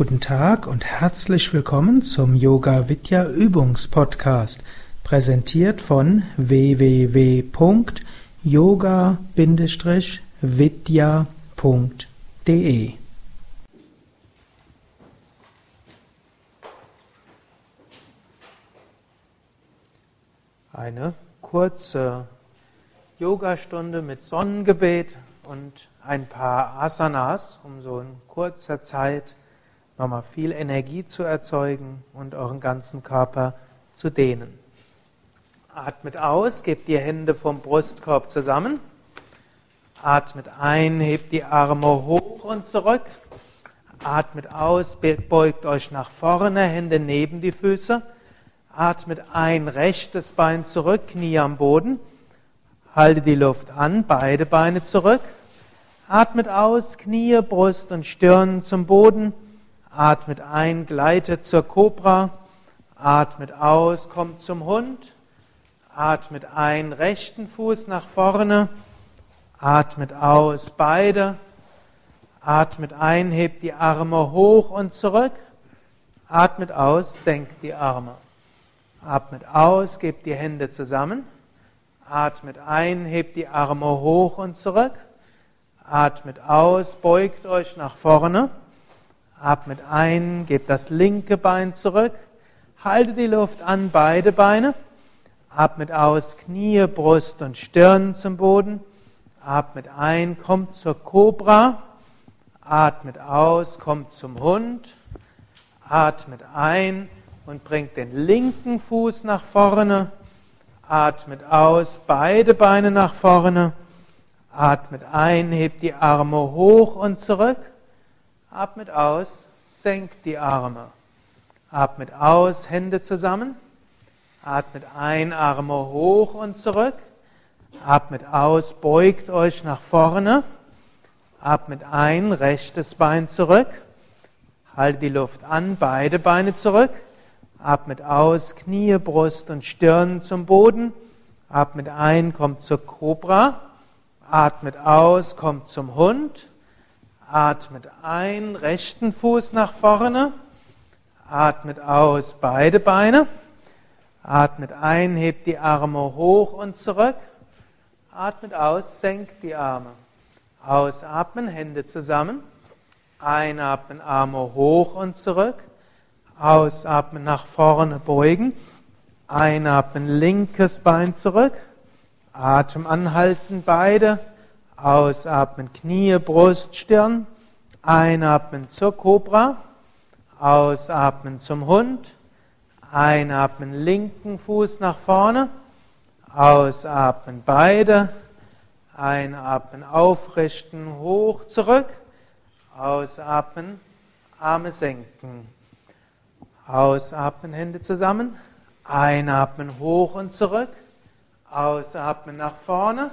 Guten Tag und herzlich willkommen zum Yoga Vidya Übungspodcast, präsentiert von www.yoga-vidya.de. Eine kurze Yogastunde mit Sonnengebet und ein paar Asanas, um so in kurzer Zeit nochmal viel Energie zu erzeugen und euren ganzen Körper zu dehnen. Atmet aus, gebt die Hände vom Brustkorb zusammen. Atmet ein, hebt die Arme hoch und zurück. Atmet aus, beugt euch nach vorne, Hände neben die Füße. Atmet ein, rechtes Bein zurück, Knie am Boden. Halte die Luft an, beide Beine zurück. Atmet aus, Knie, Brust und Stirn zum Boden. Atmet ein, gleitet zur Kobra. Atmet aus, kommt zum Hund. Atmet ein, rechten Fuß nach vorne. Atmet aus, beide. Atmet ein, hebt die Arme hoch und zurück. Atmet aus, senkt die Arme. Atmet aus, gebt die Hände zusammen. Atmet ein, hebt die Arme hoch und zurück. Atmet aus, beugt euch nach vorne. Atmet ein, gebt das linke Bein zurück. Haltet die Luft an, beide Beine. Atmet aus, Knie, Brust und Stirn zum Boden. Atmet ein, kommt zur Kobra. Atmet aus, kommt zum Hund. Atmet ein und bringt den linken Fuß nach vorne. Atmet aus, beide Beine nach vorne. Atmet ein, hebt die Arme hoch und zurück. Atmet aus, senkt die Arme. Atmet aus, Hände zusammen. Atmet ein, Arme hoch und zurück. Atmet aus, beugt euch nach vorne. Atmet ein, rechtes Bein zurück. Haltet die Luft an, beide Beine zurück. Atmet aus, Knie, Brust und Stirn zum Boden. Atmet ein, kommt zur Kobra. Atmet aus, kommt zum Hund. Atmet ein, rechten Fuß nach vorne. Atmet aus, beide Beine. Atmet ein, hebt die Arme hoch und zurück. Atmet aus, senkt die Arme. Ausatmen, Hände zusammen. Einatmen, Arme hoch und zurück. Ausatmen, nach vorne beugen. Einatmen, linkes Bein zurück. Atem anhalten, beide. Ausatmen, Knie, Brust, Stirn. Einatmen zur Kobra. Ausatmen zum Hund. Einatmen, linken Fuß nach vorne. Ausatmen, beide. Einatmen, aufrichten, hoch, zurück. Ausatmen, Arme senken. Ausatmen, Hände zusammen. Einatmen, hoch und zurück. Ausatmen nach vorne.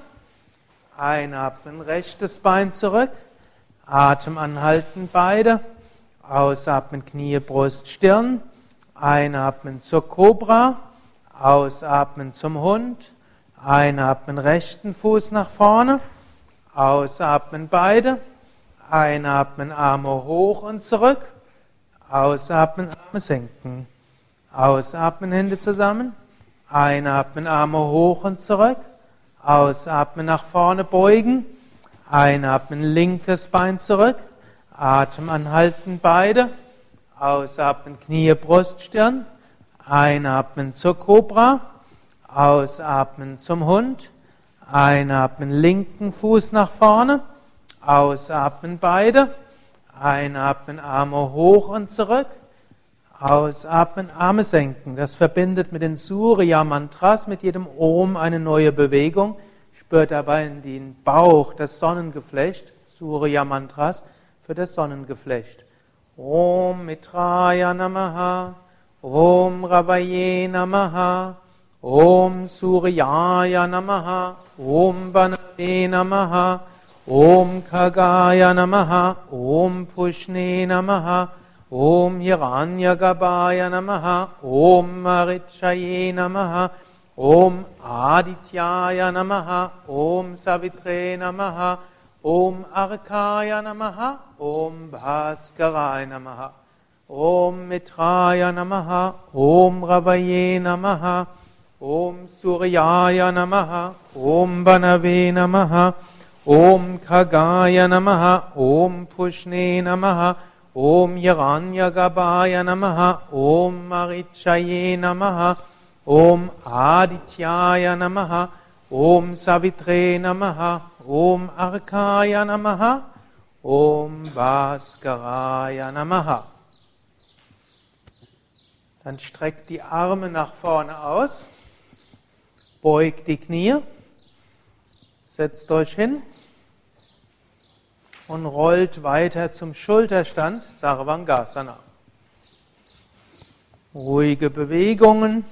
Einatmen, rechtes Bein zurück. Atem anhalten, beide. Ausatmen, Knie, Brust, Stirn. Einatmen zur Kobra. Ausatmen zum Hund. Einatmen, rechten Fuß nach vorne. Ausatmen, beide. Einatmen, Arme hoch und zurück. Ausatmen, Arme senken. Ausatmen, Hände zusammen. Einatmen, Arme hoch und zurück. Ausatmen, nach vorne beugen. Einatmen, linkes Bein zurück. Atem anhalten, beide. Ausatmen, Knie, Brust, Stirn. Einatmen zur Kobra. Ausatmen zum Hund. Einatmen, linken Fuß nach vorne. Ausatmen, beide. Einatmen, Arme hoch und zurück. Ausatmen, Arme senken. Das verbindet mit den Surya-Mantras, mit jedem Om eine neue Bewegung. Spürt dabei in den Bauch das Sonnengeflecht, Surya-Mantras für das Sonnengeflecht. Om Mitraya Namaha, Om Ravaye Namaha, Om Suryaya Namaha, Om Banave Namaha, Om Kagaya Namaha, Om Pushne Namaha, Om Hiranyagabhaya Namaha, Om Marichaye Namaha, Om Adityaya Namaha, Om Savitre Namaha, Om Arkaya Namaha, Om Bhaskaray Namaha. Om Mitraya Namaha, Om Ravaye Namaha, Om Suryaya Namaha, Om Banave Namaha, Om Kagaya Namaha, Om Pushne Namaha, Om Hiranyagabhaya Namaha, Om Marichaye Namaha, Om Adityaya Namaha, Om Savitre Namaha, Om Arkaya Namaha, Om Bhaskaraya Namaha. Dann streckt die Arme nach vorne aus, beugt die Knie, setzt euch hin und rollt weiter zum Schulterstand, Sarvangasana. Ruhige Bewegungen,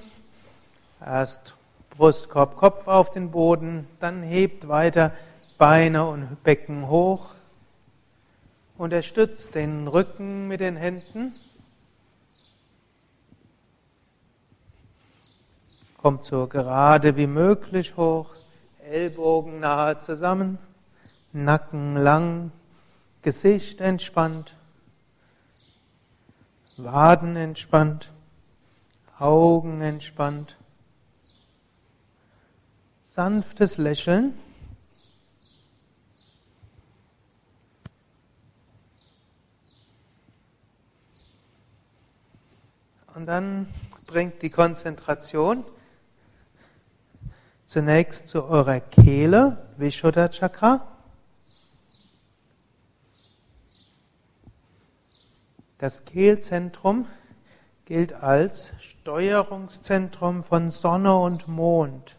erst Brustkorb, Kopf auf den Boden, dann hebt weiter Beine und Becken hoch, unterstützt den Rücken mit den Händen. Kommt so gerade wie möglich hoch, Ellbogen nahe zusammen, Nacken lang, Gesicht entspannt, Waden entspannt, Augen entspannt, sanftes Lächeln. Und dann bringt die Konzentration Zunächst zu eurer Kehle, Vishuddha Chakra. Das Kehlzentrum gilt als Steuerungszentrum von Sonne und Mond.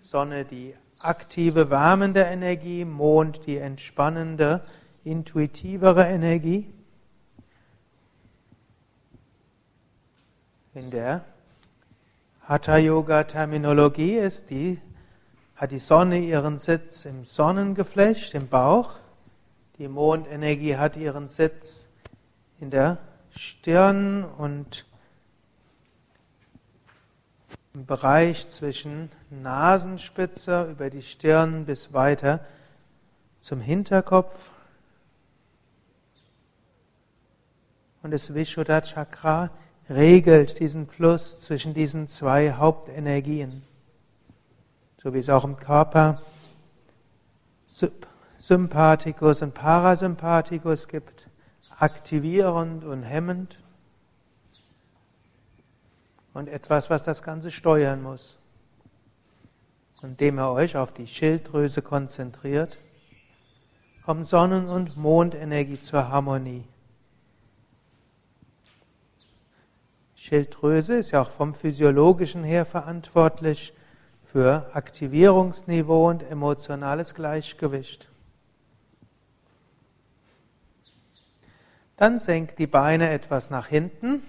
Sonne die aktive, wärmende Energie, Mond die entspannende, intuitivere Energie. In der Hatha-Yoga-Terminologie ist die, hat die Sonne ihren Sitz im Sonnengeflecht, im Bauch. Die Mondenergie hat ihren Sitz in der Stirn und im Bereich zwischen Nasenspitze über die Stirn bis weiter zum Hinterkopf. Und das Vishuddha Chakra regelt diesen Fluss zwischen diesen zwei Hauptenergien. So wie es auch im Körper Sympathikus und Parasympathikus gibt, aktivierend und hemmend und etwas, was das Ganze steuern muss. Indem ihr euch auf die Schilddrüse konzentriert, kommt Sonnen- und Mondenergie zur Harmonie. Schilddrüse ist ja auch vom physiologischen her verantwortlich für Aktivierungsniveau und emotionales Gleichgewicht. Dann senkt die Beine etwas nach hinten,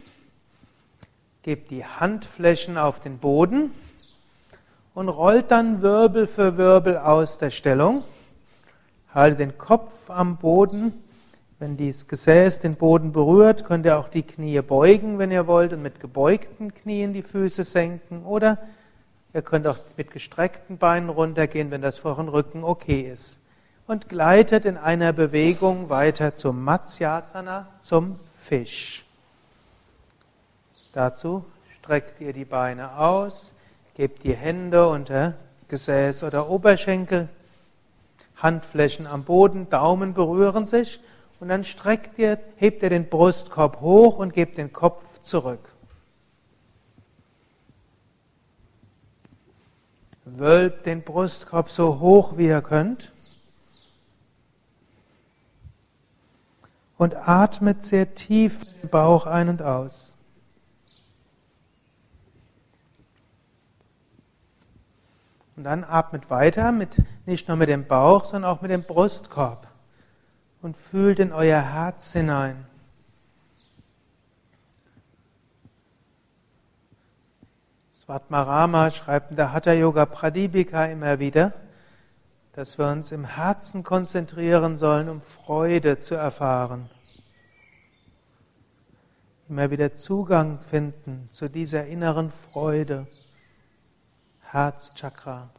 gebt die Handflächen auf den Boden und rollt dann Wirbel für Wirbel aus der Stellung. Halte den Kopf am Boden wenn das Gesäß den Boden berührt, könnt ihr auch die Knie beugen, wenn ihr wollt, und mit gebeugten Knien die Füße senken. Oder ihr könnt auch mit gestreckten Beinen runtergehen, wenn das vor dem Rücken okay ist. Und gleitet in einer Bewegung weiter zum Matsyasana, zum Fisch. Dazu streckt ihr die Beine aus, gebt die Hände unter Gesäß oder Oberschenkel, Handflächen am Boden, Daumen berühren sich und dann streckt ihr, hebt ihr den Brustkorb hoch und gebt den Kopf zurück. Wölbt den Brustkorb so hoch wie ihr könnt. Und atmet sehr tief den Bauch ein und aus. Und dann atmet weiter mit, nicht nur mit dem Bauch, sondern auch mit dem Brustkorb und fühlt in euer Herz hinein. Svatmarama schreibt in der Hatha Yoga Pradipika immer wieder, dass wir uns im Herzen konzentrieren sollen, um Freude zu erfahren. Immer wieder Zugang finden zu dieser inneren Freude. Herzchakra.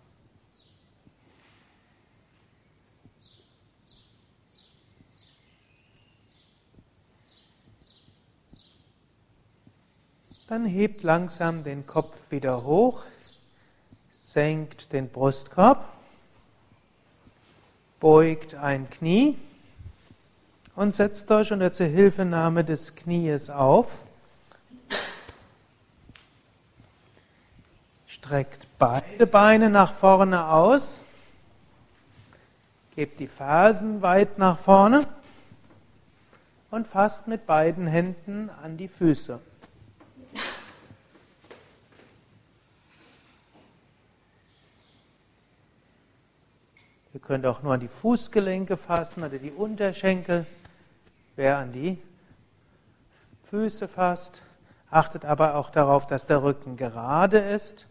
Dann hebt langsam den Kopf wieder hoch, senkt den Brustkorb, beugt ein Knie und setzt euch unter Zuhilfenahme des Knies auf. Streckt beide Beine nach vorne aus. Gebt die Fersen weit nach vorne und fasst mit beiden Händen an die Füße. Ihr könnt auch nur an die Fußgelenke fassen oder die Unterschenkel. Wer an die Füße fasst, achtet aber auch darauf, dass der Rücken gerade ist.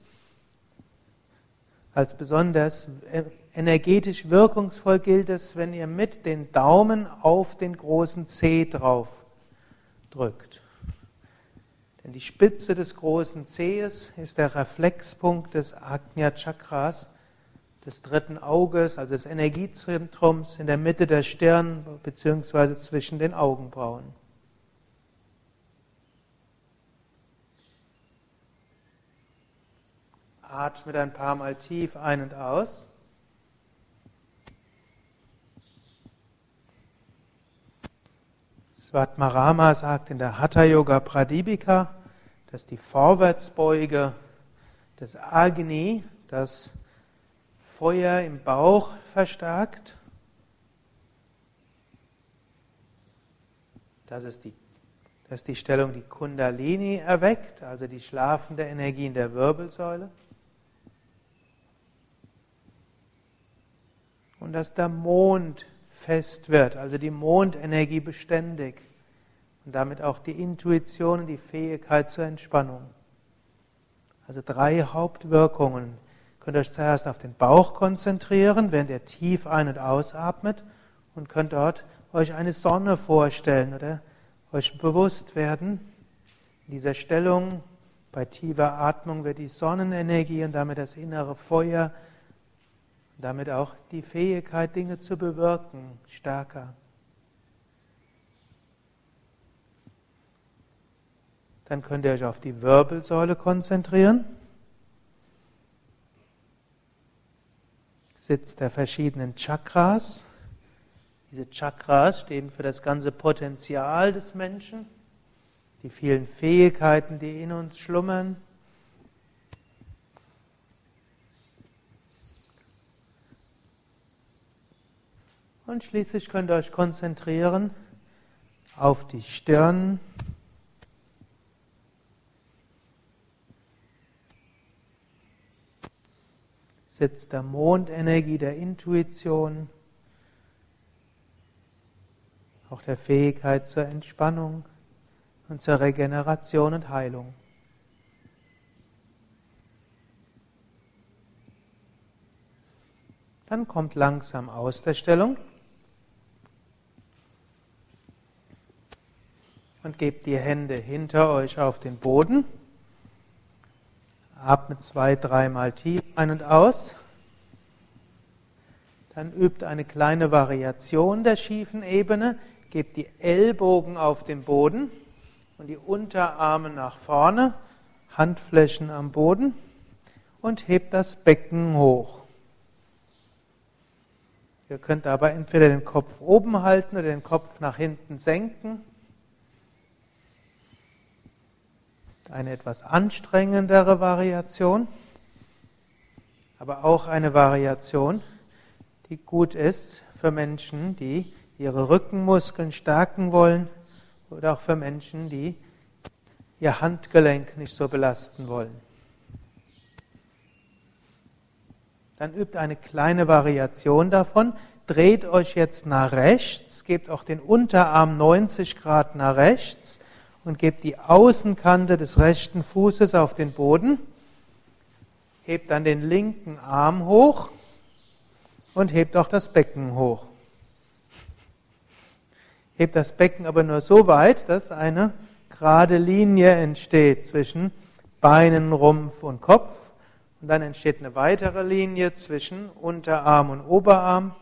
Als besonders energetisch wirkungsvoll gilt es, wenn ihr mit den Daumen auf den großen Zeh drauf drückt. Denn die Spitze des großen Zehs ist der Reflexpunkt des Agnya Chakras des dritten Auges, also des Energiezentrums in der Mitte der Stirn bzw. zwischen den Augenbrauen. Atmet ein paar Mal tief ein und aus. Svatmarama sagt in der Hatha Yoga Pradipika, dass die Vorwärtsbeuge des Agni, das Feuer im Bauch verstärkt. Das ist die, das ist die Stellung, die Kundalini erweckt, also die schlafende Energie in der Wirbelsäule. Und dass der Mond fest wird, also die Mondenergie beständig und damit auch die Intuition und die Fähigkeit zur Entspannung. Also drei Hauptwirkungen Könnt euch zuerst auf den Bauch konzentrieren, während ihr tief ein- und ausatmet und könnt dort euch eine Sonne vorstellen oder euch bewusst werden. In dieser Stellung bei tiefer Atmung wird die Sonnenenergie und damit das innere Feuer, und damit auch die Fähigkeit, Dinge zu bewirken, stärker. Dann könnt ihr euch auf die Wirbelsäule konzentrieren. Sitz der verschiedenen Chakras. Diese Chakras stehen für das ganze Potenzial des Menschen, die vielen Fähigkeiten, die in uns schlummern. Und schließlich könnt ihr euch konzentrieren auf die Stirn, Sitz der Mondenergie, der Intuition, auch der Fähigkeit zur Entspannung und zur Regeneration und Heilung. Dann kommt langsam aus der Stellung und gebt die Hände hinter euch auf den Boden. Atmet zwei, dreimal tief ein und aus. Dann übt eine kleine Variation der schiefen Ebene. Gebt die Ellbogen auf den Boden und die Unterarme nach vorne, Handflächen am Boden und hebt das Becken hoch. Ihr könnt dabei entweder den Kopf oben halten oder den Kopf nach hinten senken. Eine etwas anstrengendere Variation, aber auch eine Variation, die gut ist für Menschen, die ihre Rückenmuskeln stärken wollen oder auch für Menschen, die ihr Handgelenk nicht so belasten wollen. Dann übt eine kleine Variation davon. Dreht euch jetzt nach rechts, gebt auch den Unterarm 90 Grad nach rechts und gebt die Außenkante des rechten Fußes auf den Boden. Hebt dann den linken Arm hoch und hebt auch das Becken hoch. Hebt das Becken aber nur so weit, dass eine gerade Linie entsteht zwischen Beinen, Rumpf und Kopf. Und dann entsteht eine weitere Linie zwischen Unterarm und Oberarm.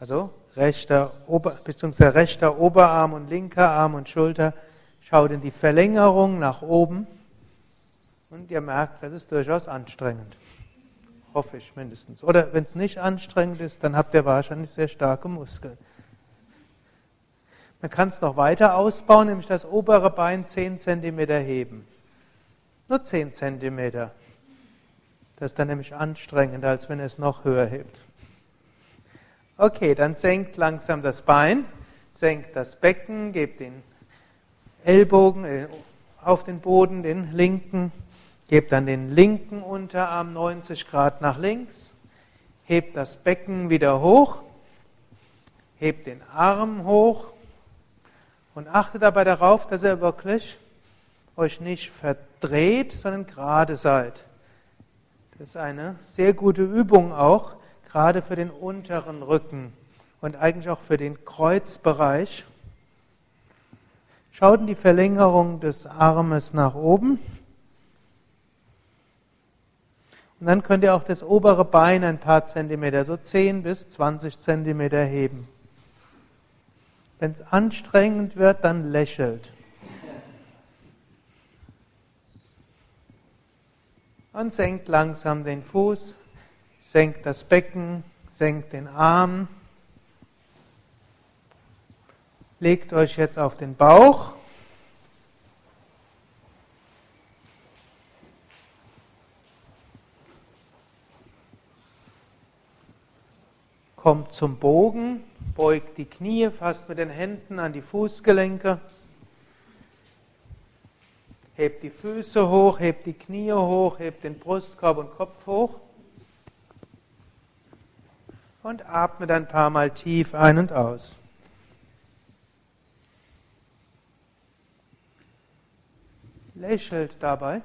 Also rechter, Ober, beziehungsweise rechter Oberarm und linker Arm und Schulter Schaut in die Verlängerung nach oben Und ihr merkt, das ist durchaus anstrengend. Hoffe ich mindestens. Oder wenn es nicht anstrengend ist, dann habt ihr wahrscheinlich sehr starke Muskeln. Man kann es noch weiter ausbauen, nämlich das obere Bein 10 cm heben. Nur 10 cm. Das ist dann nämlich anstrengender, als wenn es noch höher hebt. Okay, dann senkt langsam das Bein, senkt das Becken, gebt den Ellbogen äh, auf den Boden, den linken, gebt dann den linken Unterarm 90 Grad nach links, hebt das Becken wieder hoch, hebt den Arm hoch und achtet dabei darauf, dass ihr wirklich euch nicht verdreht, sondern gerade seid. Das ist eine sehr gute Übung auch, gerade für den unteren Rücken und eigentlich auch für den Kreuzbereich. Schaut in die Verlängerung des Armes nach oben. Und dann könnt ihr auch das obere Bein ein paar Zentimeter, so 10 bis 20 Zentimeter heben. Wenn es anstrengend wird, dann lächelt. Und senkt langsam den Fuß, senkt das Becken, senkt den Arm. Legt euch jetzt auf den Bauch. Kommt zum Bogen, beugt die Knie fast mit den Händen an die Fußgelenke. Hebt die Füße hoch, hebt die Knie hoch, hebt den Brustkorb und Kopf hoch. Und atmet ein paar Mal tief ein und aus. Lächelt dabei.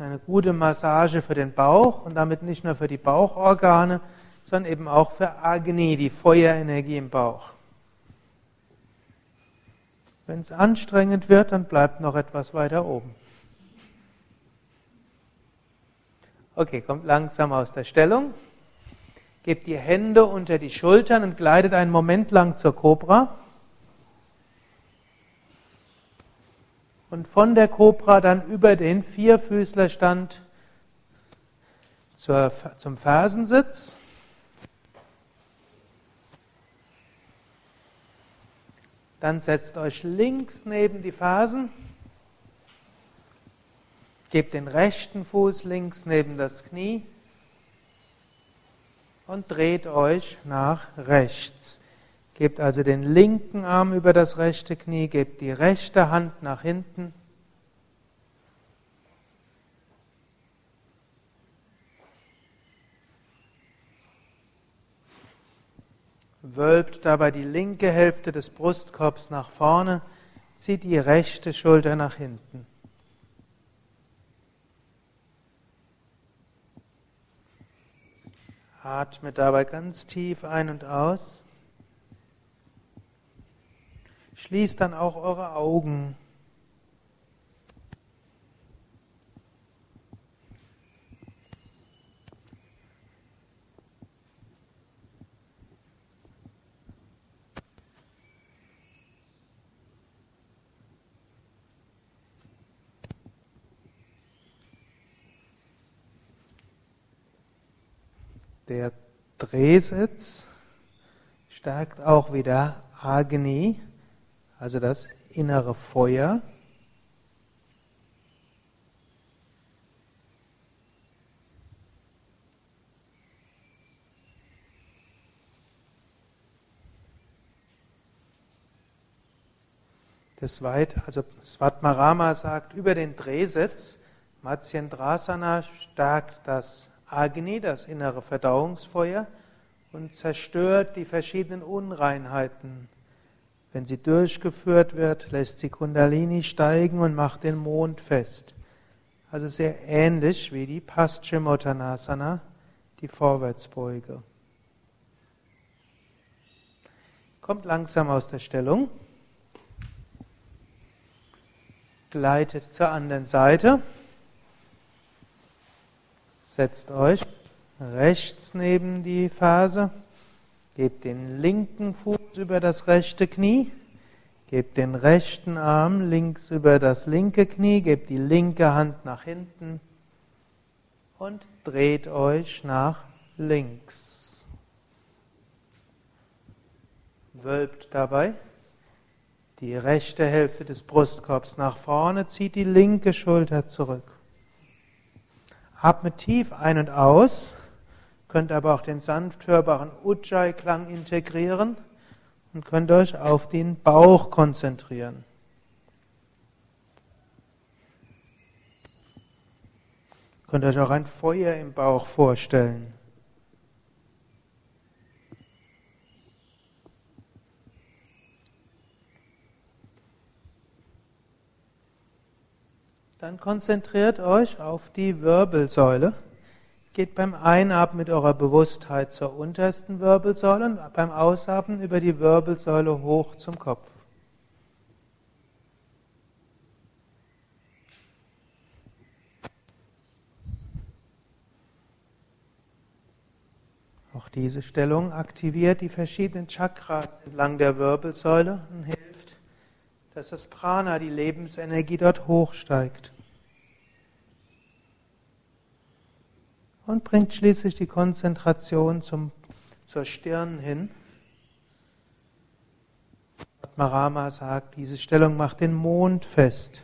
Eine gute Massage für den Bauch und damit nicht nur für die Bauchorgane, sondern eben auch für Agni, die Feuerenergie im Bauch. Wenn es anstrengend wird, dann bleibt noch etwas weiter oben. Okay, kommt langsam aus der Stellung. Gebt die Hände unter die Schultern und gleitet einen Moment lang zur Kobra. Und von der Kobra dann über den Vierfüßlerstand zur, zum Fersensitz. Dann setzt euch links neben die Fersen. Gebt den rechten Fuß links neben das Knie und dreht euch nach rechts. Gebt also den linken Arm über das rechte Knie, gebt die rechte Hand nach hinten wölbt dabei die linke Hälfte des Brustkorbs nach vorne, zieht die rechte Schulter nach hinten. Atme dabei ganz tief ein und aus. Schließt dann auch eure Augen. Der Drehsitz stärkt auch wieder Agni, also das innere Feuer. Des Weit, also Svatmarama sagt über den Drehsitz, Matsyendrasana stärkt das Agni, das innere Verdauungsfeuer, und zerstört die verschiedenen Unreinheiten. Wenn sie durchgeführt wird, lässt sie Kundalini steigen und macht den Mond fest. Also sehr ähnlich wie die Paschimottanasana, die Vorwärtsbeuge. Kommt langsam aus der Stellung. Gleitet zur anderen Seite. Setzt euch rechts neben die Ferse, gebt den linken Fuß über das rechte Knie, Gebt den rechten Arm links über das linke Knie, gebt die linke Hand nach hinten. Und dreht euch nach links. Wölbt dabei. Die rechte Hälfte des Brustkorbs nach vorne, zieht die linke Schulter zurück. Atmet tief ein und aus, könnt aber auch den sanft hörbaren Ujjayi-Klang integrieren und könnt euch auf den Bauch konzentrieren. Könnt euch auch ein Feuer im Bauch vorstellen. Dann konzentriert euch auf die Wirbelsäule. Geht beim Einatmen mit eurer Bewusstheit zur untersten Wirbelsäule und beim Ausatmen über die Wirbelsäule hoch zum Kopf. Auch diese Stellung aktiviert die verschiedenen Chakras entlang der Wirbelsäule und hilft, dass das Prana, die Lebensenergie dort hochsteigt. Und bringt schließlich die Konzentration zum, zur Stirn hin. Marama sagt, diese Stellung macht den Mond fest.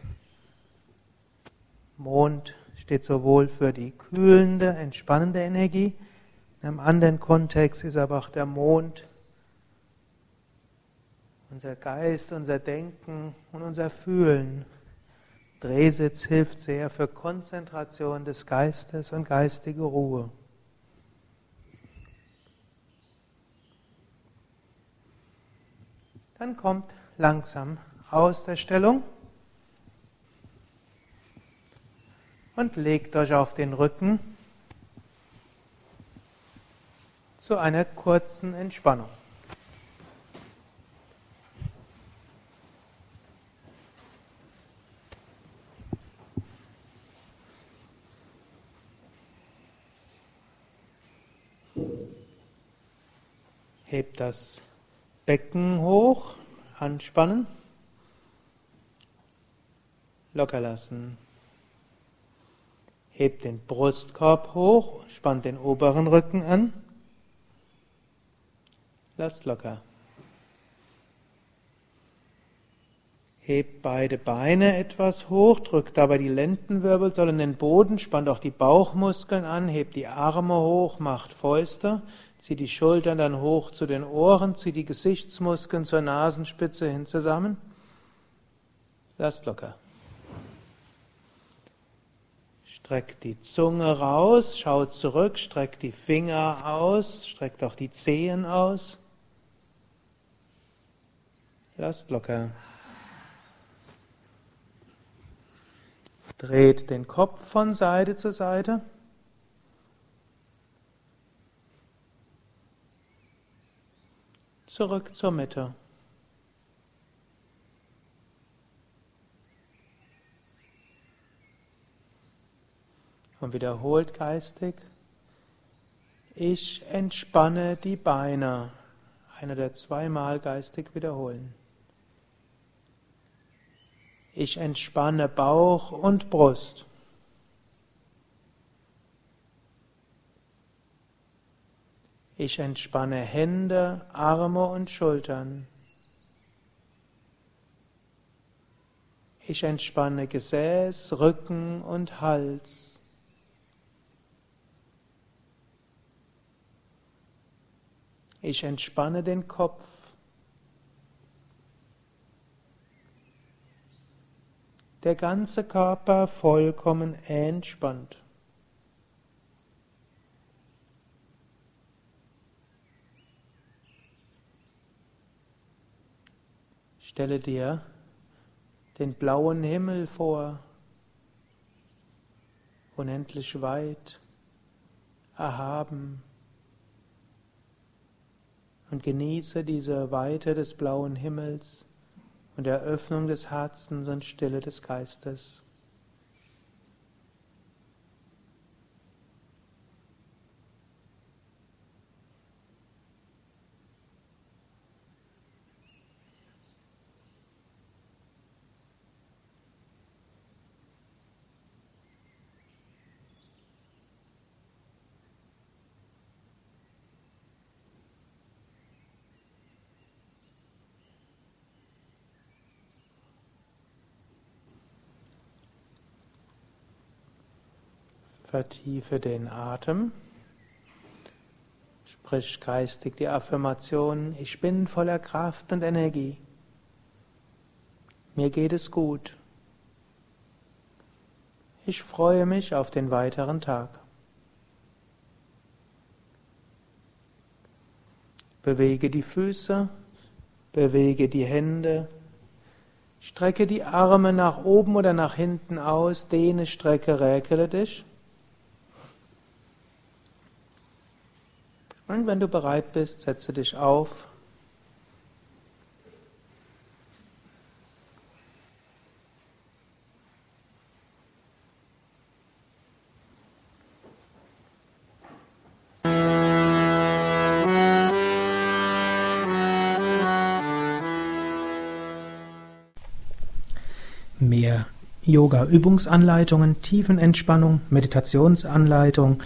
Mond steht sowohl für die kühlende, entspannende Energie, in einem anderen Kontext ist aber auch der Mond unser Geist, unser Denken und unser Fühlen Drehsitz hilft sehr für Konzentration des Geistes und geistige Ruhe. Dann kommt langsam aus der Stellung und legt euch auf den Rücken zu einer kurzen Entspannung. Hebt das Becken hoch, anspannen, locker lassen. Hebt den Brustkorb hoch, spannt den oberen Rücken an, lasst locker. Hebt beide Beine etwas hoch, drückt dabei die Lendenwirbelsäule in den Boden, spannt auch die Bauchmuskeln an, hebt die Arme hoch, macht Fäuste, Zieh die Schultern dann hoch zu den Ohren, zieh die Gesichtsmuskeln zur Nasenspitze hin zusammen. Lasst locker. Streckt die Zunge raus, schaut zurück, streckt die Finger aus, streckt auch die Zehen aus. Lasst locker. Dreht den Kopf von Seite zu Seite. Zurück zur Mitte. Und wiederholt geistig, ich entspanne die Beine. Eine der zweimal geistig wiederholen. Ich entspanne Bauch und Brust. Ich entspanne Hände, Arme und Schultern. Ich entspanne Gesäß, Rücken und Hals. Ich entspanne den Kopf. Der ganze Körper vollkommen entspannt. Stelle dir den blauen Himmel vor, unendlich weit, erhaben, und genieße diese Weite des blauen Himmels und der Öffnung des Herzens und Stille des Geistes. Vertiefe den Atem. Sprich geistig die Affirmation, ich bin voller Kraft und Energie. Mir geht es gut. Ich freue mich auf den weiteren Tag. Bewege die Füße, bewege die Hände, strecke die Arme nach oben oder nach hinten aus, dehne, strecke, räkele dich. Und wenn du bereit bist, setze dich auf. Mehr Yoga-Übungsanleitungen, Tiefenentspannung, Meditationsanleitung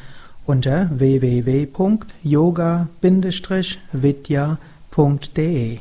unter www.yoga-vidya.de